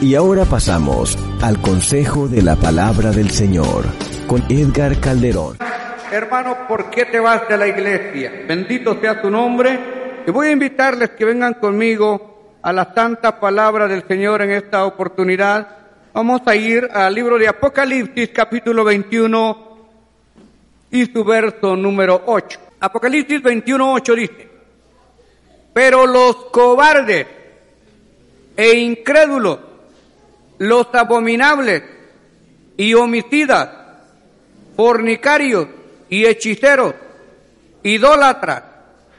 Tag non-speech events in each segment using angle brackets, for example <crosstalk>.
Y ahora pasamos al consejo de la palabra del Señor con Edgar Calderón. Hermano, ¿por qué te vas de la iglesia? Bendito sea tu nombre. Y voy a invitarles que vengan conmigo a la santa palabra del Señor en esta oportunidad. Vamos a ir al libro de Apocalipsis, capítulo 21 y su verso número 8. Apocalipsis 21, 8 dice, pero los cobardes e incrédulos, los abominables y homicidas, fornicarios y hechiceros, idólatras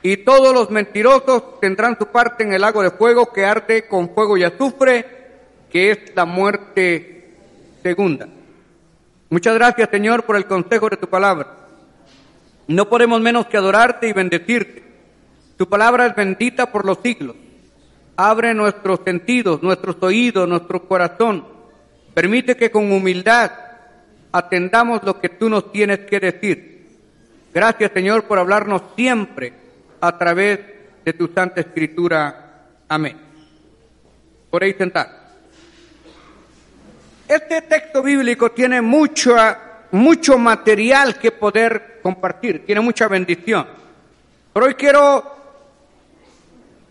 y todos los mentirosos tendrán su parte en el lago de fuego que arde con fuego y azufre, que es la muerte segunda. Muchas gracias, Señor, por el consejo de tu palabra. No podemos menos que adorarte y bendecirte. Tu palabra es bendita por los siglos. Abre nuestros sentidos, nuestros oídos, nuestro corazón. Permite que con humildad atendamos lo que tú nos tienes que decir. Gracias Señor por hablarnos siempre a través de tu Santa Escritura. Amén. Por ahí sentar. Este texto bíblico tiene mucho, mucho material que poder compartir, tiene mucha bendición. Pero hoy quiero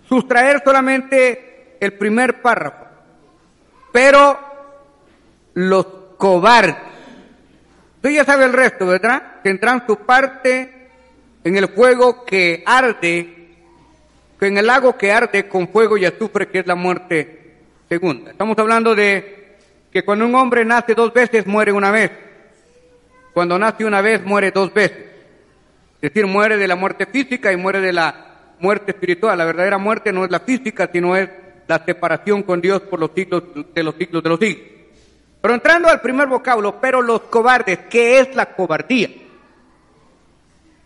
sustraer solamente el primer párrafo. Pero los cobardes. Usted ya sabe el resto, ¿verdad? Tendrán su parte en el fuego que arde, en el lago que arde con fuego y azufre, que es la muerte segunda. Estamos hablando de que cuando un hombre nace dos veces, muere una vez. Cuando nace una vez, muere dos veces. Es decir, muere de la muerte física y muere de la muerte espiritual. La verdadera muerte no es la física, sino es la separación con Dios por los siglos de los siglos de los siglos. Pero entrando al primer vocablo, pero los cobardes, ¿qué es la cobardía?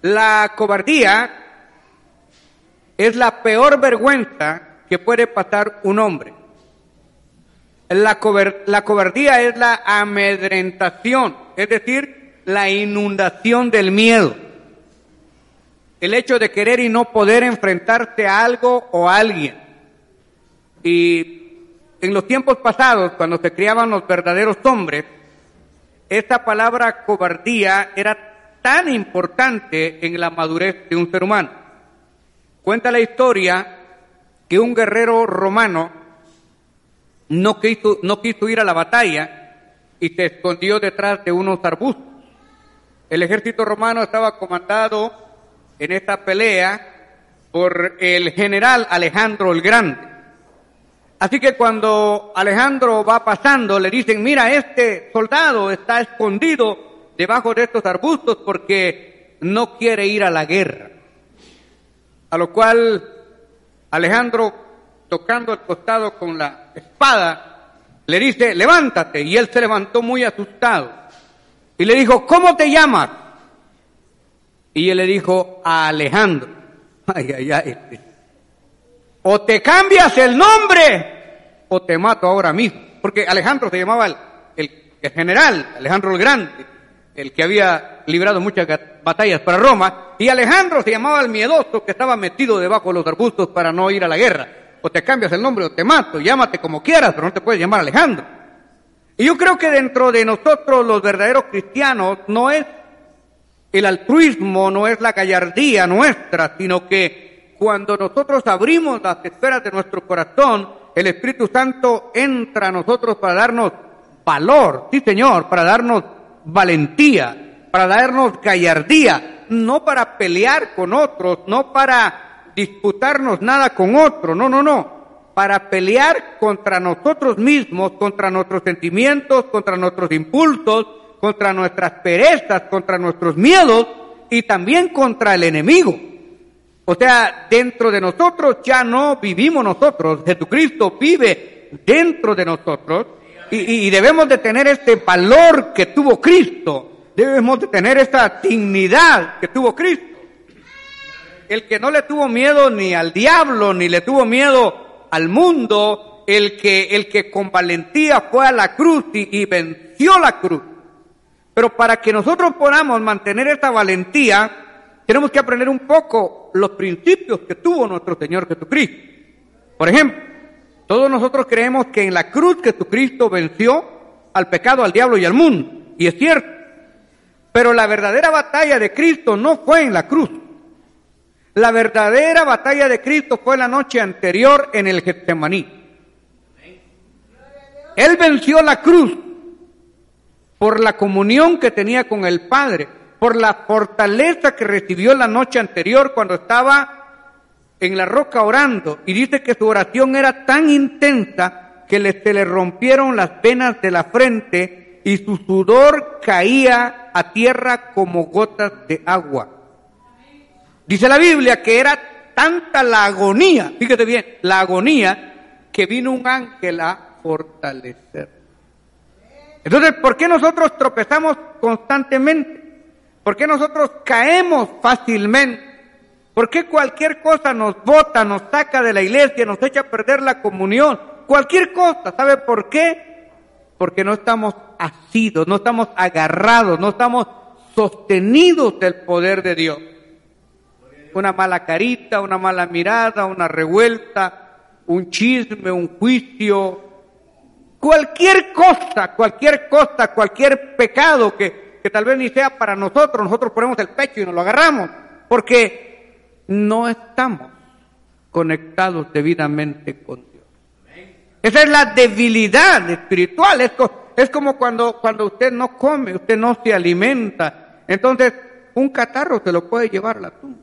La cobardía es la peor vergüenza que puede pasar un hombre. La, la cobardía es la amedrentación, es decir, la inundación del miedo el hecho de querer y no poder enfrentarte a algo o a alguien. Y en los tiempos pasados, cuando se criaban los verdaderos hombres, esta palabra cobardía era tan importante en la madurez de un ser humano. Cuenta la historia que un guerrero romano no quiso, no quiso ir a la batalla y se escondió detrás de unos arbustos. El ejército romano estaba comandado en esta pelea por el general Alejandro el Grande. Así que cuando Alejandro va pasando, le dicen, mira, este soldado está escondido debajo de estos arbustos porque no quiere ir a la guerra. A lo cual Alejandro, tocando el costado con la espada, le dice, levántate. Y él se levantó muy asustado. Y le dijo, ¿cómo te llamas? Y él le dijo a Alejandro, ay, ay, ay, este, o te cambias el nombre o te mato ahora mismo. Porque Alejandro se llamaba el, el, general, Alejandro el Grande, el que había librado muchas batallas para Roma, y Alejandro se llamaba el miedoso que estaba metido debajo de los arbustos para no ir a la guerra. O te cambias el nombre o te mato, llámate como quieras, pero no te puedes llamar Alejandro. Y yo creo que dentro de nosotros los verdaderos cristianos no es el altruismo no es la gallardía nuestra, sino que cuando nosotros abrimos las esferas de nuestro corazón, el Espíritu Santo entra a nosotros para darnos valor, sí Señor, para darnos valentía, para darnos gallardía, no para pelear con otros, no para disputarnos nada con otros, no, no, no, para pelear contra nosotros mismos, contra nuestros sentimientos, contra nuestros impulsos, contra nuestras perezas, contra nuestros miedos y también contra el enemigo. O sea, dentro de nosotros ya no vivimos nosotros, Jesucristo vive dentro de nosotros y, debemos de tener este valor que tuvo Cristo, debemos de tener esta dignidad que tuvo Cristo. El que no le tuvo miedo ni al diablo, ni le tuvo miedo al mundo, el que, el que con valentía fue a la cruz y venció la cruz pero para que nosotros podamos mantener esta valentía, tenemos que aprender un poco los principios que tuvo nuestro Señor Jesucristo. Por ejemplo, Todos nosotros creemos que en la cruz Jesucristo venció al pecado, al diablo y al mundo. Y es cierto. Pero la verdadera batalla de Cristo no fue en la cruz. La verdadera batalla de Cristo fue la noche anterior en el Getsemaní. Él venció la cruz por la comunión que tenía con el Padre, por la fortaleza que recibió la noche anterior cuando estaba en la roca orando. Y dice que su oración era tan intensa que le, se le rompieron las venas de la frente y su sudor caía a tierra como gotas de agua. Dice la Biblia que era tanta la agonía, fíjate bien, la agonía, que vino un ángel a fortalecer. Entonces, ¿por qué nosotros tropezamos constantemente? ¿Por qué nosotros caemos fácilmente? ¿Por qué cualquier cosa nos bota, nos saca de la iglesia, nos echa a perder la comunión? Cualquier cosa, ¿sabe por qué? Porque no estamos asidos, no estamos agarrados, no estamos sostenidos del poder de Dios. Una mala carita, una mala mirada, una revuelta, un chisme, un juicio, Cualquier cosa, cualquier cosa, cualquier pecado que, que tal vez ni sea para nosotros, nosotros ponemos el pecho y nos lo agarramos, porque no estamos conectados debidamente con Dios. Esa es la debilidad espiritual, es, es como cuando, cuando usted no come, usted no se alimenta, entonces un catarro se lo puede llevar la tumba,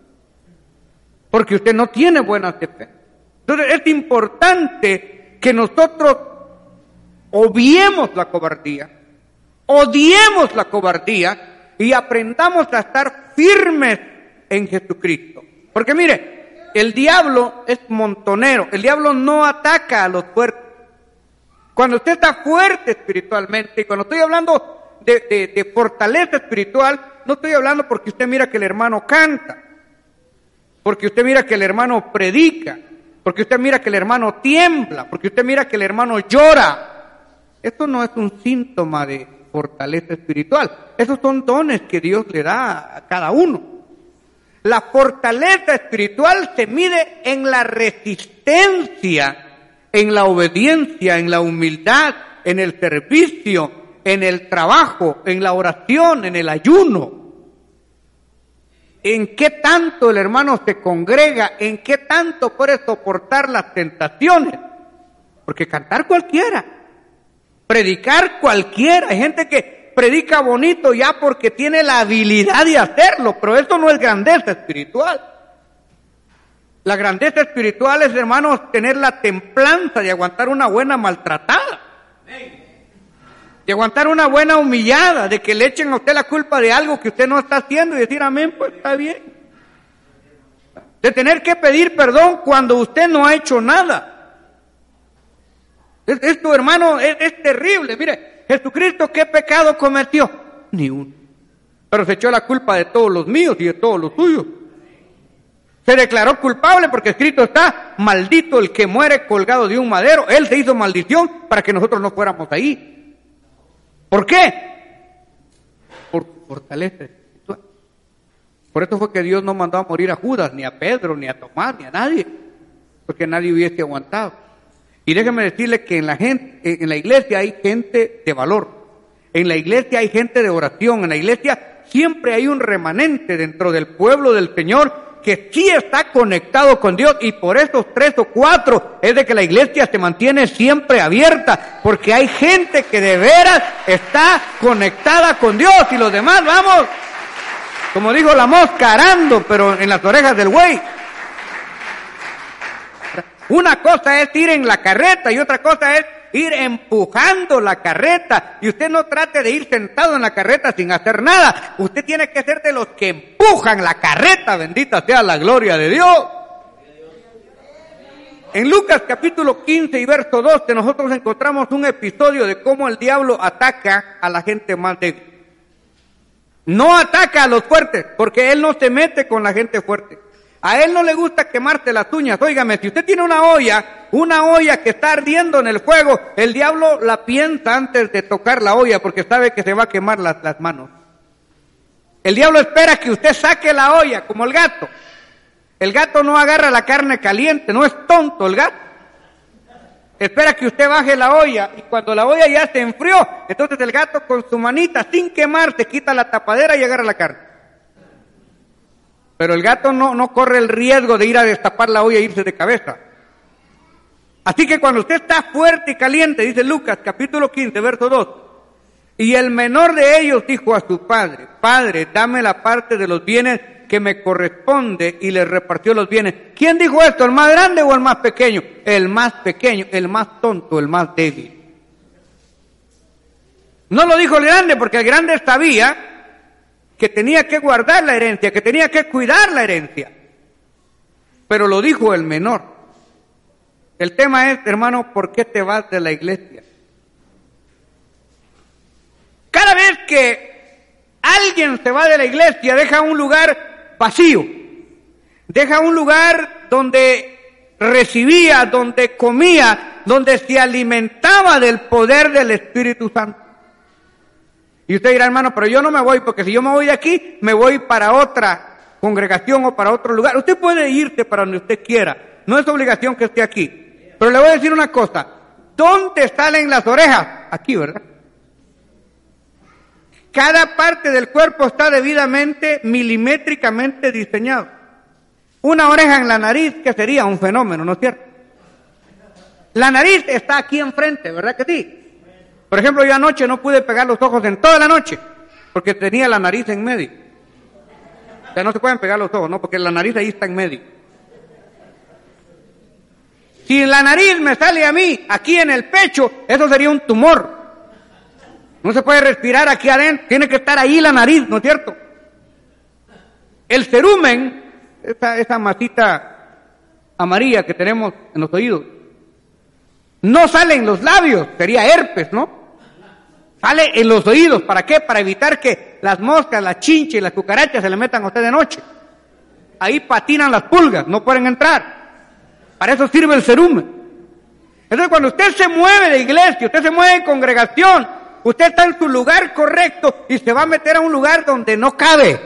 porque usted no tiene buena defensas. Entonces es importante que nosotros obviemos la cobardía, odiemos la cobardía y aprendamos a estar firmes en Jesucristo. Porque mire, el diablo es montonero, el diablo no ataca a los fuertes. Cuando usted está fuerte espiritualmente, y cuando estoy hablando de, de fortaleza espiritual, no estoy hablando porque usted mira que el hermano canta, porque usted mira que el hermano predica, porque usted mira que el hermano tiembla, porque usted mira que el hermano llora, esto no es un síntoma de fortaleza espiritual. Esos son dones que Dios le da a cada uno. La fortaleza espiritual se mide en la resistencia, en la obediencia, en la humildad, en el servicio, en el trabajo, en la oración, en el ayuno. En qué tanto el hermano se congrega, en qué tanto puede soportar las tentaciones. Porque cantar cualquiera, Predicar cualquiera. Hay gente que predica bonito ya porque tiene la habilidad de hacerlo, pero esto no es grandeza espiritual. La grandeza espiritual es, hermanos, tener la templanza de aguantar una buena maltratada. De aguantar una buena humillada, de que le echen a usted la culpa de algo que usted no está haciendo y decir, amén, pues está bien. De tener que pedir perdón cuando usted no ha hecho nada. Esto, hermano, es, terrible. Mire, Jesucristo, ¿qué pecado cometió? Ni uno. Pero se echó la culpa de todos los míos y de todos los suyos. Se declaró culpable porque escrito está, maldito el que muere colgado de un madero. Él se hizo maldición para que nosotros no fuéramos ahí. ¿Por qué? Por fortaleza Por eso fue que Dios no mandó a morir a Judas, ni a Pedro, ni a Tomás, ni a nadie. Porque nadie hubiese aguantado. Y déjeme decirle que en la, gente, en la iglesia hay gente de valor. En la iglesia hay gente de oración. En la iglesia siempre hay un remanente dentro del pueblo del Señor que sí está conectado con Dios y por esos tres o cuatro es de que la iglesia se mantiene siempre abierta porque hay gente que de veras está conectada con Dios y los demás vamos, como dijo la mosca, arando, pero en las orejas del güey. Una cosa es ir en la carreta y otra cosa es ir empujando la carreta. Y usted no trate de ir sentado en la carreta sin hacer nada. Usted tiene que ser de los que empujan la carreta. Bendita sea la gloria de Dios. En Lucas capítulo 15 y verso 12 nosotros encontramos un episodio de cómo el diablo ataca a la gente más débil. No ataca a los fuertes, porque él no se mete con la gente fuerte. A él no le gusta quemarte las uñas. Óigame, si usted tiene una olla, una olla que está ardiendo en el fuego, el diablo la piensa antes de tocar la olla porque sabe que se va a quemar las, las manos. El diablo espera que usted saque la olla, como el gato. El gato no agarra la carne caliente, no es tonto el gato. espera que usted baje la olla y cuando la olla ya se enfrió, entonces el gato con su manita sin quemar te quita la tapadera y agarra la carne. Pero el gato no, no corre el riesgo de ir a destapar la olla e irse de cabeza. Así que cuando usted está fuerte y caliente, dice Lucas capítulo 15, verso 2, y el menor de ellos dijo a su padre, Padre, dame la parte de los bienes que me corresponde y le repartió los bienes. ¿Quién dijo esto? ¿El más grande o el más pequeño? El más pequeño, el más tonto, el más débil. No lo dijo el grande porque el grande sabía que tenía que guardar la herencia, que tenía que cuidar la herencia. Pero lo dijo el menor. El tema es, hermano, ¿por qué te vas de la iglesia? Cada vez que alguien se va de la iglesia, deja un lugar vacío. Deja un lugar donde recibía, donde comía, donde se alimentaba del poder del Espíritu Santo. Y usted dirá, hermano, pero yo no me voy, porque si yo me voy de aquí, me voy para otra congregación o para otro lugar. Usted puede irse para donde usted quiera. No es obligación que esté aquí. Pero le voy a decir una cosa. ¿Dónde salen las orejas? Aquí, ¿verdad? Cada parte del cuerpo está debidamente, milimétricamente diseñado. Una oreja en la nariz, que sería un fenómeno, ¿no es cierto? La nariz está aquí enfrente, ¿verdad que sí? Por ejemplo, yo anoche no pude pegar los ojos en toda la noche, porque tenía la nariz en medio. O sea, no se pueden pegar los ojos, ¿no? Porque la nariz ahí está en medio. Si la nariz me sale a mí, aquí en el pecho, eso sería un tumor. No se puede respirar aquí adentro, tiene que estar ahí la nariz, ¿no es cierto? El cerumen, esa, esa masita amarilla que tenemos en los oídos, no sale en los labios, sería herpes, ¿no? Sale en los oídos, ¿para qué? Para evitar que las moscas, las chinches y las cucarachas se le metan a usted de noche. Ahí patinan las pulgas, no pueden entrar. Para eso sirve el cerumen. Entonces cuando usted se mueve de iglesia, usted se mueve en congregación, Usted está en su lugar correcto y se va a meter a un lugar donde no cabe.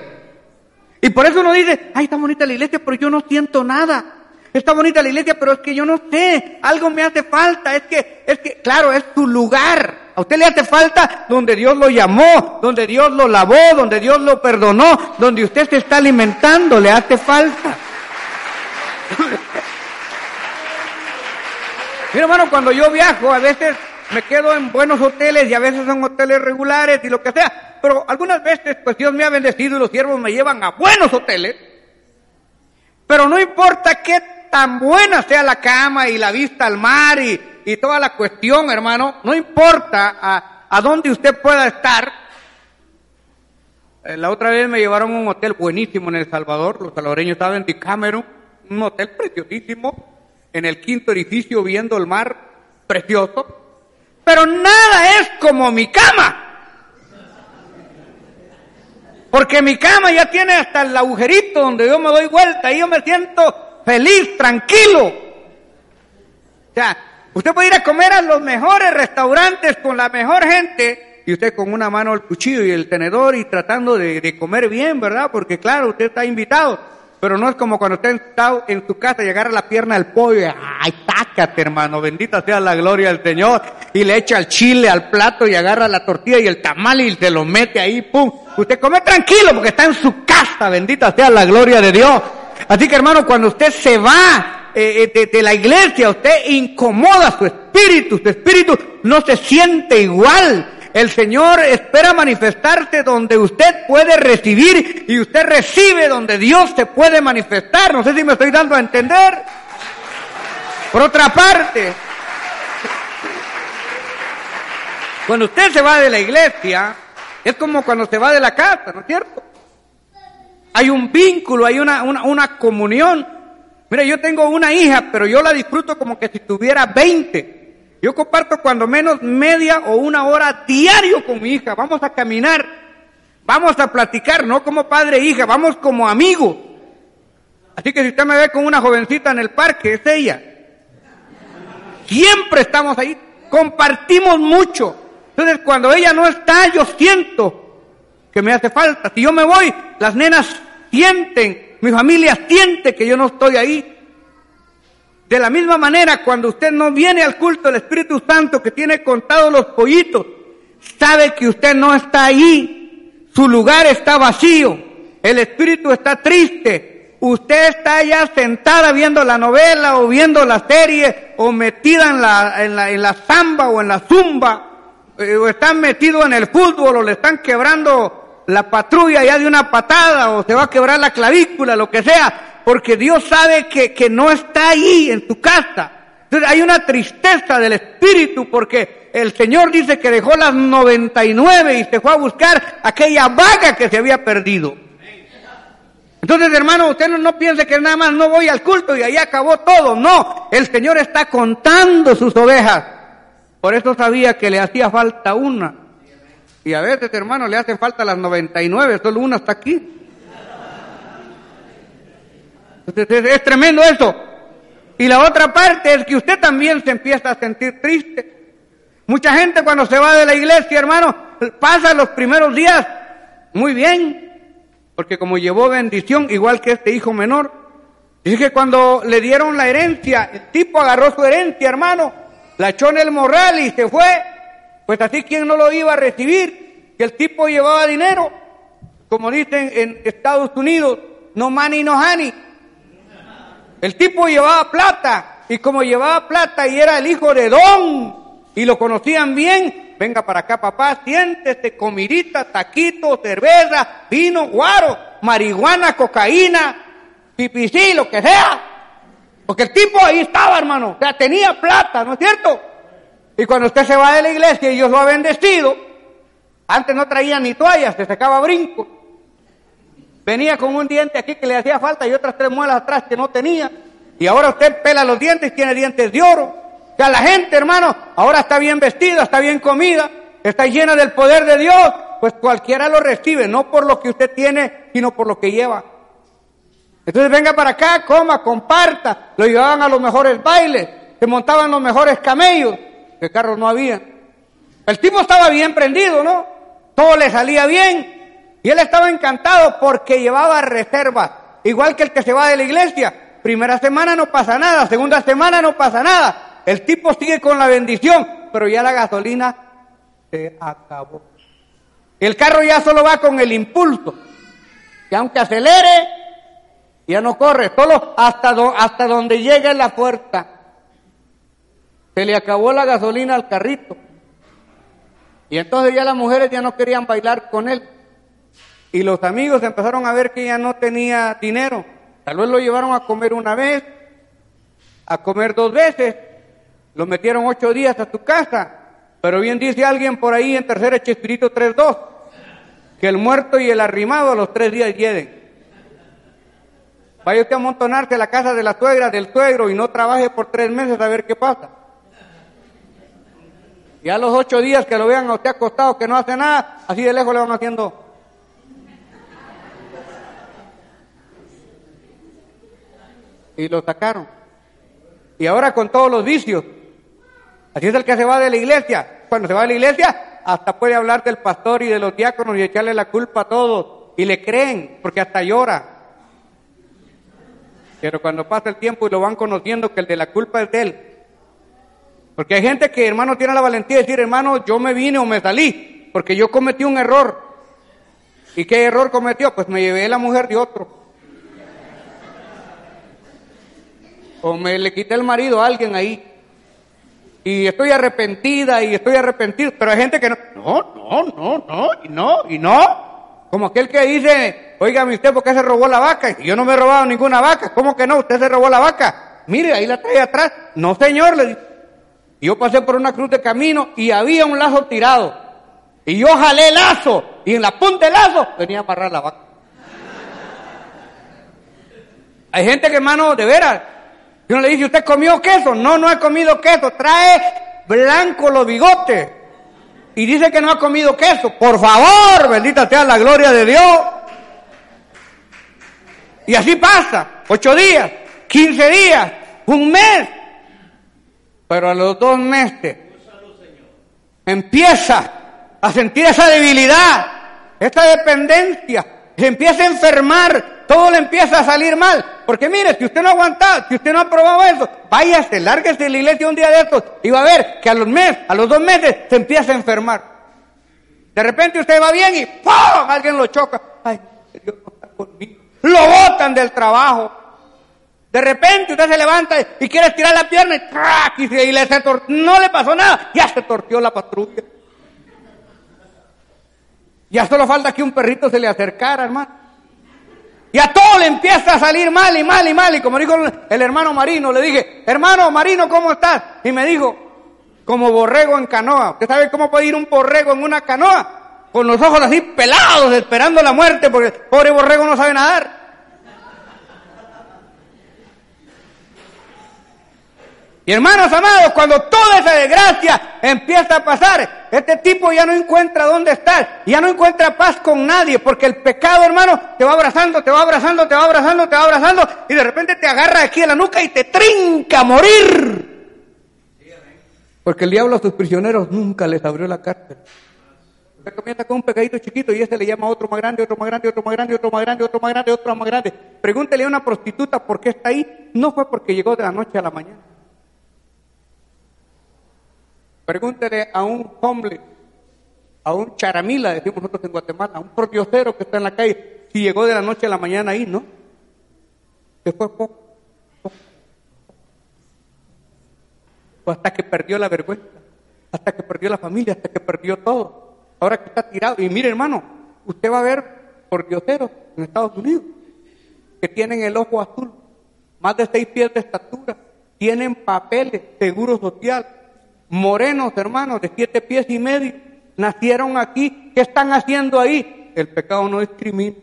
Y por eso uno dice, ay, está bonita la iglesia, pero yo no siento nada. Está bonita la iglesia, pero es que yo no sé, algo me hace falta. Es que, es que, claro, es su lugar. A usted le hace falta donde Dios lo llamó, donde Dios lo lavó, donde Dios lo perdonó, donde usted se está alimentando, le hace falta. <laughs> Mira, hermano, cuando yo viajo, a veces me quedo en buenos hoteles y a veces son hoteles regulares y lo que sea. Pero algunas veces, pues Dios me ha bendecido y los siervos me llevan a buenos hoteles. Pero no importa qué tan buena sea la cama y la vista al mar y, y toda la cuestión, hermano, no importa a, a dónde usted pueda estar. Eh, la otra vez me llevaron a un hotel buenísimo en El Salvador, los salvadoreños estaban en Decameron, un hotel preciosísimo, en el quinto edificio viendo el mar, precioso. Pero nada es como mi cama. Porque mi cama ya tiene hasta el agujerito donde yo me doy vuelta y yo me siento feliz, tranquilo. O sea, usted puede ir a comer a los mejores restaurantes con la mejor gente y usted con una mano el cuchillo y el tenedor y tratando de, de comer bien, ¿verdad? Porque claro, usted está invitado. Pero no es como cuando usted está en su casa y agarra la pierna del pollo y, ay, tácate, hermano, bendita sea la gloria del Señor. Y le echa el chile al plato y agarra la tortilla y el tamal y se lo mete ahí, pum. Usted come tranquilo porque está en su casa, bendita sea la gloria de Dios. Así que, hermano, cuando usted se va eh, eh, de, la iglesia, usted incomoda su espíritu, su espíritu no se siente igual. El Señor espera manifestarse donde usted puede recibir y usted recibe donde Dios se puede manifestar. No sé si me estoy dando a entender. Por otra parte, cuando usted se va de la iglesia, es como cuando se va de la casa, ¿no es cierto? Hay un vínculo, hay una, una, una comunión. Mira, yo tengo una hija, pero yo la disfruto como que si tuviera 20. Yo comparto cuando menos media o una hora diario con mi hija. Vamos a caminar, vamos a platicar, no como padre e hija, vamos como amigos. Así que si usted me ve con una jovencita en el parque, es ella. Siempre estamos ahí, compartimos mucho. Entonces cuando ella no está, yo siento que me hace falta. Si yo me voy, las nenas sienten, mi familia siente que yo no estoy ahí. De la misma manera, cuando usted no viene al culto del Espíritu Santo que tiene contados los pollitos, sabe que usted no está ahí, su lugar está vacío, el Espíritu está triste, usted está ya sentada viendo la novela o viendo la serie o metida en la, en la, en la samba o en la zumba, eh, o están metido en el fútbol o le están quebrando la patrulla ya de una patada o se va a quebrar la clavícula, lo que sea, porque Dios sabe que, que no está ahí en tu casa. Entonces hay una tristeza del espíritu porque el Señor dice que dejó las 99 y se fue a buscar aquella vaga que se había perdido. Entonces, hermano, usted no, no, piense que nada más no voy al culto y ahí acabó todo. No, el Señor está contando sus ovejas. Por eso sabía que le hacía falta una. Y a veces, hermano, le hacen falta las 99, solo una está aquí. Es tremendo eso. Y la otra parte es que usted también se empieza a sentir triste. Mucha gente cuando se va de la iglesia, hermano, pasa los primeros días muy bien, porque como llevó bendición, igual que este hijo menor, dice que cuando le dieron la herencia, el tipo agarró su herencia, hermano, la echó en el morral y se fue, pues así quien no lo iba a recibir, que el tipo llevaba dinero, como dicen en Estados Unidos, no money, no honey. El tipo llevaba plata y como llevaba plata y era el hijo de Don y lo conocían bien, venga para acá papá, siéntese, comidita, taquito, cerveza, vino, guaro, marihuana, cocaína, pipicí, lo que sea. Porque el tipo ahí estaba, hermano, o sea, tenía plata, ¿no es cierto? Y cuando usted se va de la iglesia y Dios lo ha bendecido, antes no traía ni toallas, se sacaba brinco. Venía con un diente aquí que le hacía falta y otras tres muelas atrás que no tenía. Y ahora usted pela los dientes y tiene dientes de oro. O sea, la gente, hermano, ahora está bien vestida, está bien comida, está llena del poder de Dios. Pues cualquiera lo recibe, no por lo que usted tiene, sino por lo que lleva. Entonces venga para acá, coma, comparta. Lo llevaban a los mejores bailes, se montaban los mejores camellos, que carros no había. El tipo estaba bien prendido, ¿no? Todo le salía bien. Y él estaba encantado porque llevaba reservas, igual que el que se va de la iglesia. Primera semana no pasa nada, segunda semana no pasa nada. El tipo sigue con la bendición, pero ya la gasolina se acabó. El carro ya solo va con el impulso. Y aunque acelere, ya no corre, solo hasta, hasta donde llegue la puerta. Se le acabó la gasolina al carrito. Y entonces ya las mujeres ya no querían bailar con él. Y los amigos empezaron a ver que ya no tenía dinero. Tal vez lo llevaron a comer una vez, a comer dos veces, lo metieron ocho días a tu casa. Pero bien dice alguien por ahí en tercer Chespirito 3.2, que el muerto y el arrimado a los tres días lleguen. Vaya usted a amontonarse a la casa de la suegra, del suegro, y no trabaje por tres meses a ver qué pasa. Y a los ocho días que lo vean a usted acostado, que no hace nada, así de lejos le van haciendo. y lo sacaron. Y ahora con todos los vicios. Así es el que se va de la iglesia. Cuando se va de la iglesia, hasta puede hablar del pastor y de los diáconos y echarle la culpa a todos. Y le creen, porque hasta llora. Pero cuando pasa el tiempo y lo van conociendo que el de la culpa es de él. Porque hay gente que, hermano, tiene la valentía de decir, hermano, yo me vine o me salí, porque yo cometí un error. ¿Y qué error cometió? Pues me llevé la mujer de otro. o me le quité el marido a alguien ahí. Y estoy arrepentida y estoy arrepentido, pero hay gente que no, no, no, no, no, y no, y no. Como aquel que dice, oígame usted, ¿por qué se robó la vaca? Y yo no me he robado ninguna vaca. ¿Cómo que no? Usted se robó la vaca. Mire, ahí la trae atrás. No, señor, le Y yo pasé por una cruz de camino y había un lazo tirado. Y yo jalé el lazo. Y en la punta del lazo venía a amarrar la vaca. Hay gente que, hermano, de veras, y uno le dice, ¿usted comió queso? No, no he comido queso. Trae blanco los bigotes. Y dice que no ha comido queso. Por favor, bendita sea la gloria de Dios. Y así pasa. Ocho días, quince días, un mes. Pero a los dos meses empieza a sentir esa debilidad, esa dependencia. Se empieza a enfermar todo le empieza a salir mal. Porque mire, si usted no ha aguantado, si usted no ha probado eso, váyase, lárguese de la iglesia un día de estos y va a ver que a los meses, a los dos meses, se empieza a enfermar. De repente usted va bien y ¡pum! Alguien lo choca. Ay, Dios no está conmigo. Lo botan del trabajo. De repente usted se levanta y quiere estirar la pierna y, ¡trac! y, le se tor- no le pasó nada, ya se torció la patrulla. Ya solo falta que un perrito se le acercara, hermano. Y a todo le empieza a salir mal y mal y mal. Y como dijo el hermano Marino, le dije, hermano Marino, ¿cómo estás? Y me dijo, como borrego en canoa. ¿Usted sabe cómo puede ir un borrego en una canoa? Con los ojos así pelados, esperando la muerte, porque el pobre borrego no sabe nadar. Y hermanos amados, cuando toda esa desgracia empieza a pasar, este tipo ya no encuentra dónde estar, ya no encuentra paz con nadie, porque el pecado, hermano, te va abrazando, te va abrazando, te va abrazando, te va abrazando, y de repente te agarra aquí en la nuca y te trinca a morir. Porque el diablo a sus prisioneros nunca les abrió la cárcel. Usted comienza con un pecadito chiquito y ese le llama a otro más grande, otro más grande, otro más grande, otro más grande, otro más grande, otro más grande. Pregúntele a una prostituta por qué está ahí. No fue porque llegó de la noche a la mañana. Pregúntele a un homeless, a un charamila, decimos nosotros en Guatemala, a un pordiosero que está en la calle, si llegó de la noche a la mañana ahí, ¿no? Fue poco, hasta que perdió la vergüenza, hasta que perdió la familia, hasta que perdió todo. Ahora que está tirado. Y mire, hermano, usted va a ver pordioseros en Estados Unidos que tienen el ojo azul, más de seis pies de estatura, tienen papeles, seguro social, morenos, hermanos, de siete pies y medio, nacieron aquí, ¿qué están haciendo ahí? El pecado no discrimina,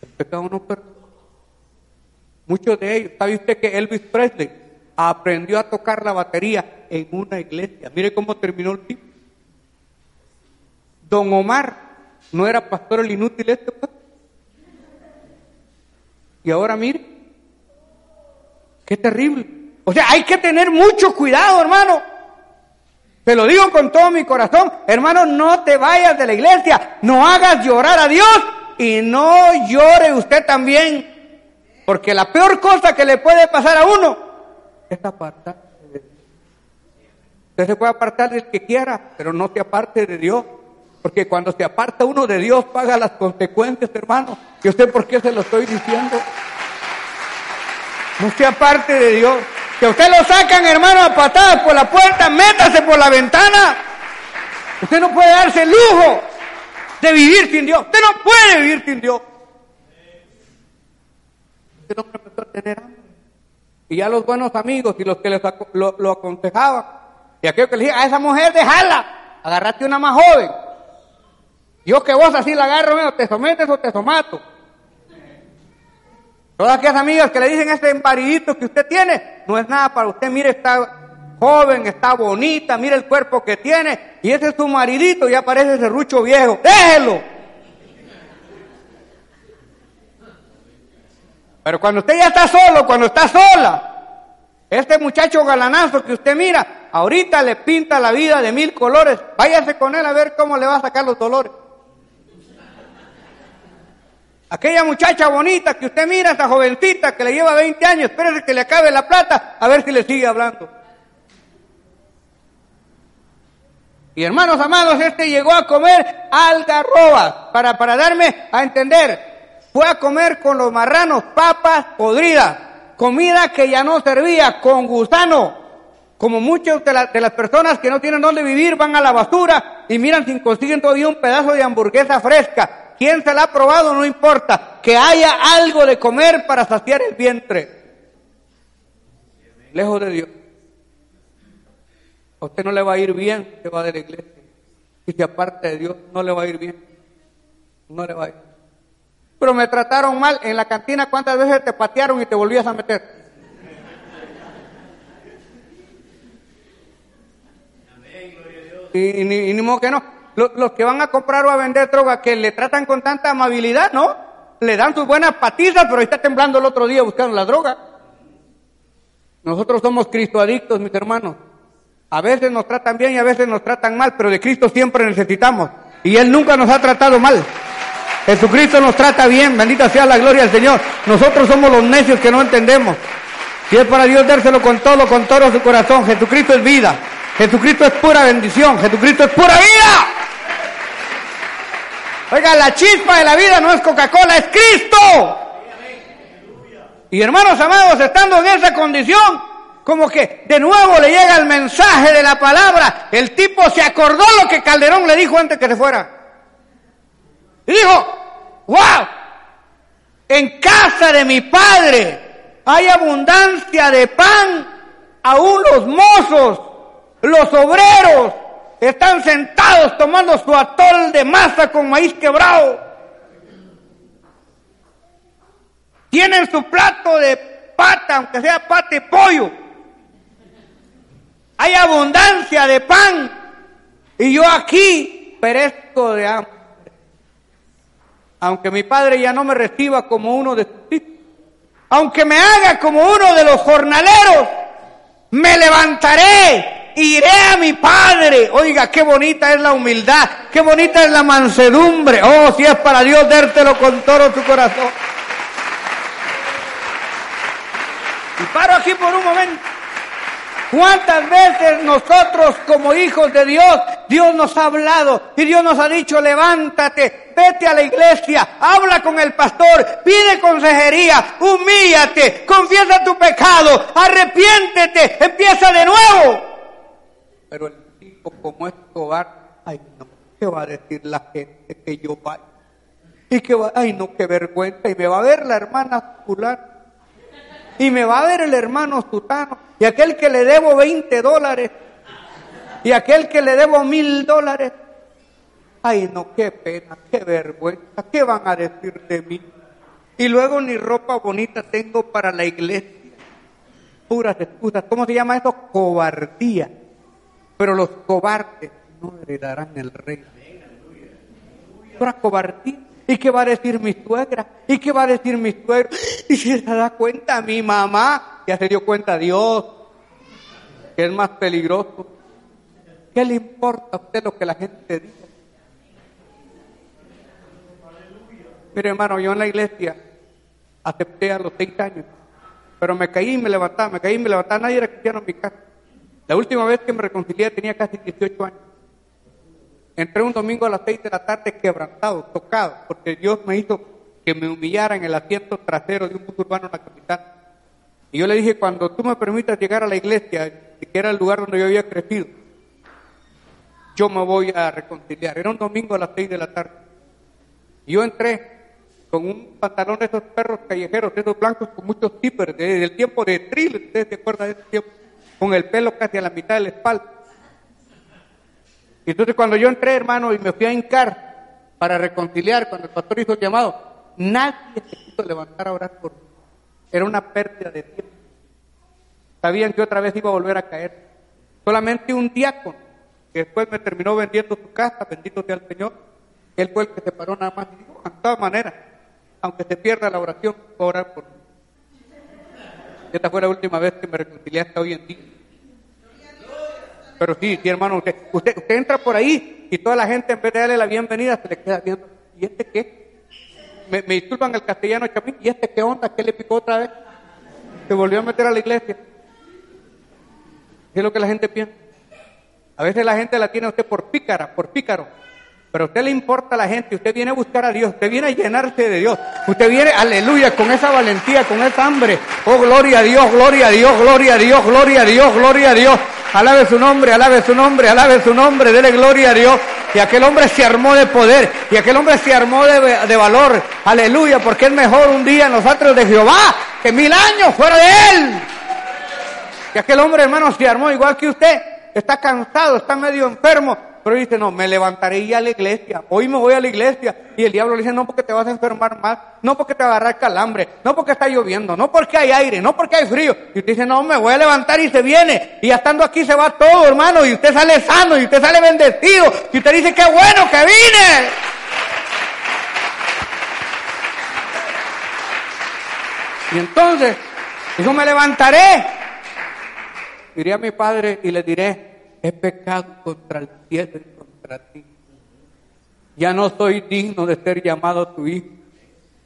el pecado no perdona. Muchos de ellos, ¿sabe usted que Elvis Presley aprendió a tocar la batería en una iglesia? Mire cómo terminó el tipo. Don Omar no era pastor el inútil este, pues. Y ahora mire, qué terrible. O sea, hay que tener mucho cuidado, hermano. Te lo digo con todo mi corazón. Hermano, no te vayas de la iglesia. No hagas llorar a Dios y no llore usted también. Porque la peor cosa que le puede pasar a uno es apartarse de Dios. Usted se puede apartar del que quiera, pero no se aparte de Dios. Porque cuando se aparta uno de Dios, paga las consecuencias, hermano. ¿Y usted por qué se lo estoy diciendo? No se aparte de Dios. Que usted lo sacan, hermano, a patadas por la puerta, métase por la ventana. Usted no puede darse el lujo de vivir sin Dios. Usted no puede vivir sin Dios. Usted no empezó a tener hambre. Y ya los buenos amigos y los que les lo, lo aconsejaban, y aquellos que le decían, a esa mujer déjala, agarrate una más joven. Yo que vos así la agarro, te sometes o te somato. Todas aquellas amigas que le dicen este emparidito que usted tiene, no es nada para usted. Mire, está joven, está bonita, mire el cuerpo que tiene. Y ese es su maridito, ya parece serrucho viejo. Déjelo. Pero cuando usted ya está solo, cuando está sola, este muchacho galanazo que usted mira, ahorita le pinta la vida de mil colores. Váyase con él a ver cómo le va a sacar los dolores. Aquella muchacha bonita que usted mira, esa jovencita que le lleva 20 años, espérese que le acabe la plata, a ver si le sigue hablando. Y hermanos amados, este llegó a comer algarrobas, para, para darme a entender. Fue a comer con los marranos papas podridas, comida que ya no servía, con gusano. Como muchas de, de las personas que no tienen dónde vivir van a la basura y miran si consiguen todavía un pedazo de hamburguesa fresca. ¿Quién se la ha probado? No importa. Que haya algo de comer para saciar el vientre. Lejos de Dios. A usted no le va a ir bien, se va de la iglesia. Si se aparte de Dios, no le va a ir bien. No le va a ir. Pero me trataron mal en la cantina. ¿Cuántas veces te patearon y te volvías a meter? Y, y y ni modo que no. Los, que van a comprar o a vender droga que le tratan con tanta amabilidad, ¿no? Le dan sus buenas patizas, pero está temblando el otro día buscando la droga. Nosotros somos Cristo adictos, mis hermanos. A veces nos tratan bien y a veces nos tratan mal, pero de Cristo siempre necesitamos. Y Él nunca nos ha tratado mal. Jesucristo nos trata bien, bendita sea la gloria del Señor. Nosotros somos los necios que no entendemos. Si es para Dios dárselo con todo, con todo su corazón. Jesucristo es vida. Jesucristo es pura bendición. Jesucristo es pura vida. Oiga, la chispa de la vida no es Coca-Cola, es Cristo. Y hermanos amados, estando en esa condición, como que de nuevo le llega el mensaje de la palabra. El tipo se acordó lo que Calderón le dijo antes que se fuera. Y dijo, wow, en casa de mi padre hay abundancia de pan, aún los mozos, los obreros, están sentados tomando su atol de masa con maíz quebrado. Tienen su plato de pata, aunque sea pata y pollo. Hay abundancia de pan. Y yo aquí perezco de hambre. Aunque mi padre ya no me reciba como uno de sus hijos. Aunque me haga como uno de los jornaleros. Me levantaré iré a mi Padre. Oiga, qué bonita es la humildad, qué bonita es la mansedumbre. Oh, si es para Dios, dértelo con todo tu corazón. Y paro aquí por un momento. ¿Cuántas veces nosotros como hijos de Dios, Dios nos ha hablado y Dios nos ha dicho, levántate, vete a la iglesia, habla con el pastor, pide consejería, humíllate, confiesa tu pecado, arrepiéntete, empieza de nuevo? Pero el tipo como es cobarde, ay no, ¿qué va a decir la gente que yo vaya? Y que va, ay no, qué vergüenza, y me va a ver la hermana fulana y me va a ver el hermano Sutano, y aquel que le debo 20 dólares, y aquel que le debo mil dólares. Ay, no, qué pena, qué vergüenza, ¿qué van a decir de mí? Y luego ni ropa bonita tengo para la iglesia. Puras excusas. ¿Cómo se llama eso? Cobardía. Pero los cobardes no heredarán el reino. Pura cobardía. ¿Y qué va a decir mi suegra? ¿Y qué va a decir mi suegro? Y si se da cuenta mi mamá, ya se dio cuenta Dios, que es más peligroso. ¿Qué le importa a usted lo que la gente dice? Mire hermano, yo en la iglesia acepté a los seis años, pero me caí y me levantaba, me caí y me levantaba, nadie era cristiano en mi casa. La última vez que me reconcilié tenía casi 18 años. Entré un domingo a las seis de la tarde quebrantado, tocado, porque Dios me hizo que me humillara en el asiento trasero de un bus urbano en la capital. Y yo le dije, cuando tú me permitas llegar a la iglesia, que era el lugar donde yo había crecido, yo me voy a reconciliar. Era un domingo a las seis de la tarde. Yo entré con un pantalón de esos perros callejeros, de esos blancos con muchos zippers, del tiempo de Trill, ¿ustedes se acuerdan de ese tiempo? Con el pelo casi a la mitad de la espalda. Entonces cuando yo entré, hermano, y me fui a hincar para reconciliar, cuando el pastor hizo el llamado, nadie se quiso levantar a orar por mí. Era una pérdida de tiempo. Sabían que otra vez iba a volver a caer. Solamente un diácono, que después me terminó vendiendo su casa, bendito sea el Señor, él fue el que se paró nada más y dijo, de todas maneras, aunque se pierda la oración, orar por mí. Esta fue la última vez que me reconcilié hasta hoy en día. Pero sí, sí, hermano, usted, usted, entra por ahí y toda la gente, en vez de darle la bienvenida, se le queda viendo. ¿Y este qué? Me, disculpan el castellano, chapín. ¿Y este qué onda? ¿Qué le picó otra vez? Se volvió a meter a la iglesia. ¿Qué es lo que la gente piensa? A veces la gente la tiene a usted por pícara, por pícaro. Pero a usted le importa a la gente, usted viene a buscar a Dios, usted viene a llenarse de Dios, usted viene, aleluya, con esa valentía, con esa hambre. Oh, gloria a Dios, gloria a Dios, gloria a Dios, gloria a Dios, gloria a Dios. Alabe su nombre, alabe su nombre, alabe su nombre, dele gloria a Dios. Y aquel hombre se armó de poder, y aquel hombre se armó de, de valor, aleluya, porque es mejor un día en los atrios de Jehová que mil años fuera de él. Y aquel hombre, hermano, se armó igual que usted, está cansado, está medio enfermo, pero dice, no, me levantaré y a la iglesia. Hoy me voy a la iglesia. Y el diablo le dice, no porque te vas a enfermar más, no porque te va agarrar calambre, no porque está lloviendo, no porque hay aire, no porque hay frío. Y usted dice, no, me voy a levantar y se viene. Y estando aquí se va todo, hermano. Y usted sale sano y usted sale bendecido. Y usted dice, qué bueno que vine. Y entonces, yo me levantaré. Iré a mi padre y le diré, he pecado contra el cielo y contra ti. Ya no soy digno de ser llamado tu hijo.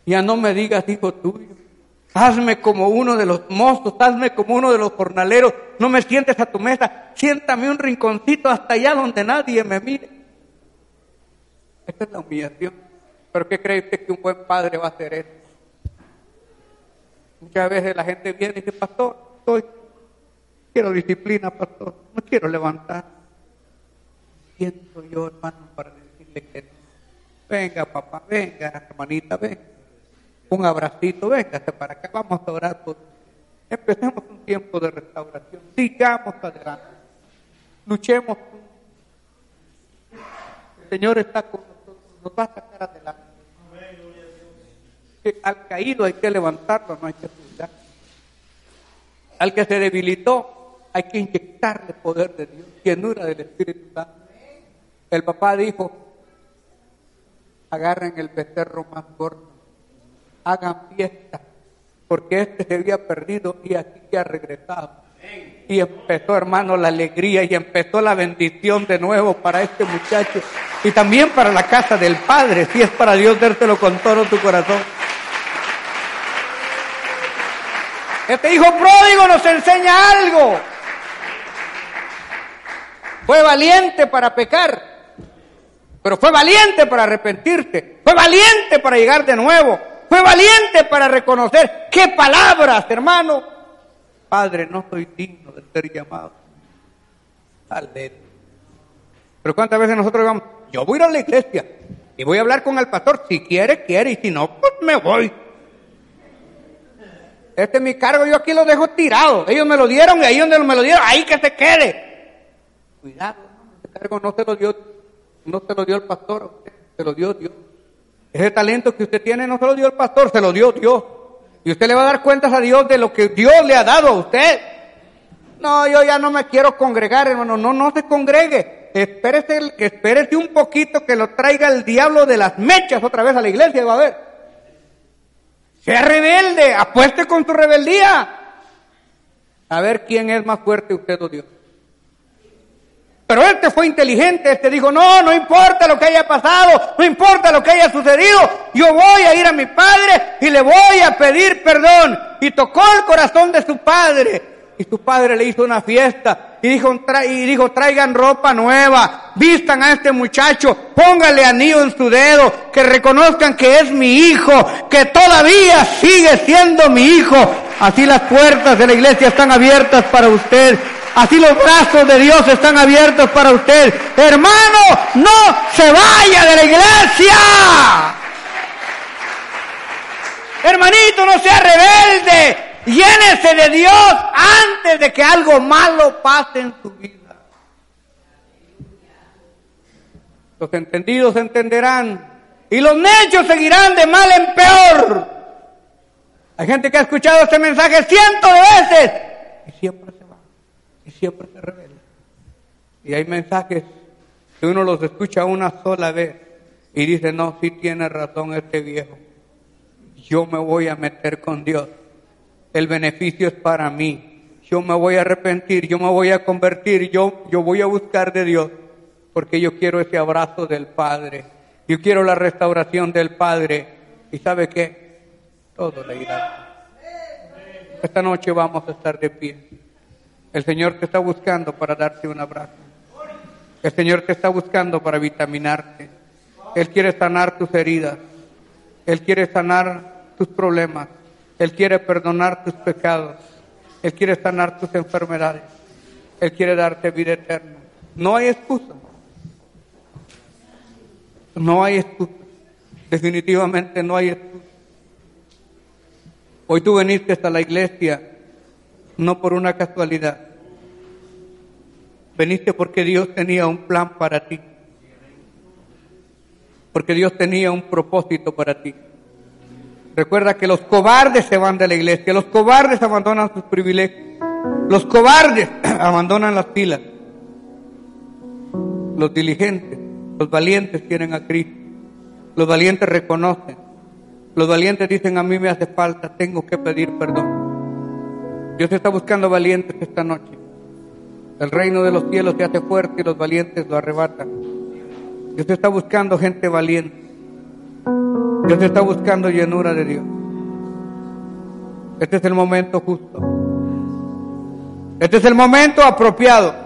Ya no me digas hijo tuyo. Hazme como uno de los mozos, hazme como uno de los jornaleros. No me sientes a tu mesa, siéntame un rinconcito hasta allá donde nadie me mire. Esta es la humillación. ¿Pero qué cree usted que un buen padre va a hacer eso? Muchas veces la gente viene y dice, pastor, estoy, quiero disciplina, pastor, no quiero levantar. Siento yo, hermano, para decirle que no. Venga, papá, venga, hermanita, venga. Un abracito, véngase para acá, vamos a orar por Empecemos un tiempo de restauración. Sigamos adelante. Luchemos. El Señor está con nosotros, nos va a sacar adelante. Al caído hay que levantarlo, no hay que cuidar. Al que se debilitó, hay que inyectarle poder de Dios, llenura del Espíritu Santo. El papá dijo, agarren el becerro más gordo, hagan fiesta, porque este se había perdido y aquí ha regresado. Y empezó, hermano, la alegría y empezó la bendición de nuevo para este muchacho y también para la casa del Padre, si es para Dios dártelo con todo tu corazón. Este hijo pródigo nos enseña algo. Fue valiente para pecar, pero fue valiente para arrepentirse, fue valiente para llegar de nuevo, fue valiente para reconocer qué palabras, hermano. Padre, no soy digno de ser llamado. Aleluya. Pero cuántas veces nosotros vamos, yo voy a ir a la iglesia y voy a hablar con el pastor, si quiere, quiere, y si no, pues me voy. Este es mi cargo, yo aquí lo dejo tirado. Ellos me lo dieron y ahí donde me lo dieron, ahí que se quede. Cuidado, este cargo no se lo dio, no se lo dio el pastor, se lo dio Dios. Ese talento que usted tiene no se lo dio el pastor, se lo dio Dios. Y usted le va a dar cuentas a Dios de lo que Dios le ha dado a usted. No, yo ya no me quiero congregar, hermano. No, no se congregue. Espérese, espérese un poquito que lo traiga el diablo de las mechas otra vez a la iglesia va a ver. Sea rebelde, apueste con tu rebeldía. A ver quién es más fuerte, usted o Dios. Pero este fue inteligente, este dijo, no, no importa lo que haya pasado, no importa lo que haya sucedido, yo voy a ir a mi padre y le voy a pedir perdón. Y tocó el corazón de su padre. Y su padre le hizo una fiesta y dijo, y dijo, traigan ropa nueva, vistan a este muchacho, póngale anillo en su dedo, que reconozcan que es mi hijo, que todavía sigue siendo mi hijo. Así las puertas de la iglesia están abiertas para usted. Así los brazos de Dios están abiertos para usted. Hermano, no se vaya de la iglesia. Hermanito, no sea rebelde. Llénese de Dios antes de que algo malo pase en su vida. Los entendidos entenderán y los necios seguirán de mal en peor. Hay gente que ha escuchado este mensaje cientos de veces y siempre se siempre se revela. Y hay mensajes que uno los escucha una sola vez y dice, no, sí tiene razón este viejo. Yo me voy a meter con Dios el beneficio es para mí. Yo me voy a arrepentir, yo me voy a convertir, yo, yo voy a buscar de Dios, porque yo quiero ese abrazo del Padre. Yo quiero la restauración del Padre. ¿Y sabe qué? Todo le irá. Esta noche vamos a estar de pie. El Señor te está buscando para darte un abrazo. El Señor te está buscando para vitaminarte. Él quiere sanar tus heridas. Él quiere sanar tus problemas. Él quiere perdonar tus pecados. Él quiere sanar tus enfermedades. Él quiere darte vida eterna. No hay excusa. No hay excusa. Definitivamente no hay excusa. Hoy tú veniste hasta la iglesia no por una casualidad. Veniste porque Dios tenía un plan para ti. Porque Dios tenía un propósito para ti. Recuerda que los cobardes se van de la iglesia, los cobardes abandonan sus privilegios, los cobardes <clears throat> abandonan las pilas, los diligentes, los valientes tienen a Cristo, los valientes reconocen, los valientes dicen a mí me hace falta, tengo que pedir perdón. Dios está buscando valientes esta noche. El reino de los cielos se hace fuerte y los valientes lo arrebatan. Dios está buscando gente valiente. Dios está buscando llenura de Dios. Este es el momento justo. Este es el momento apropiado.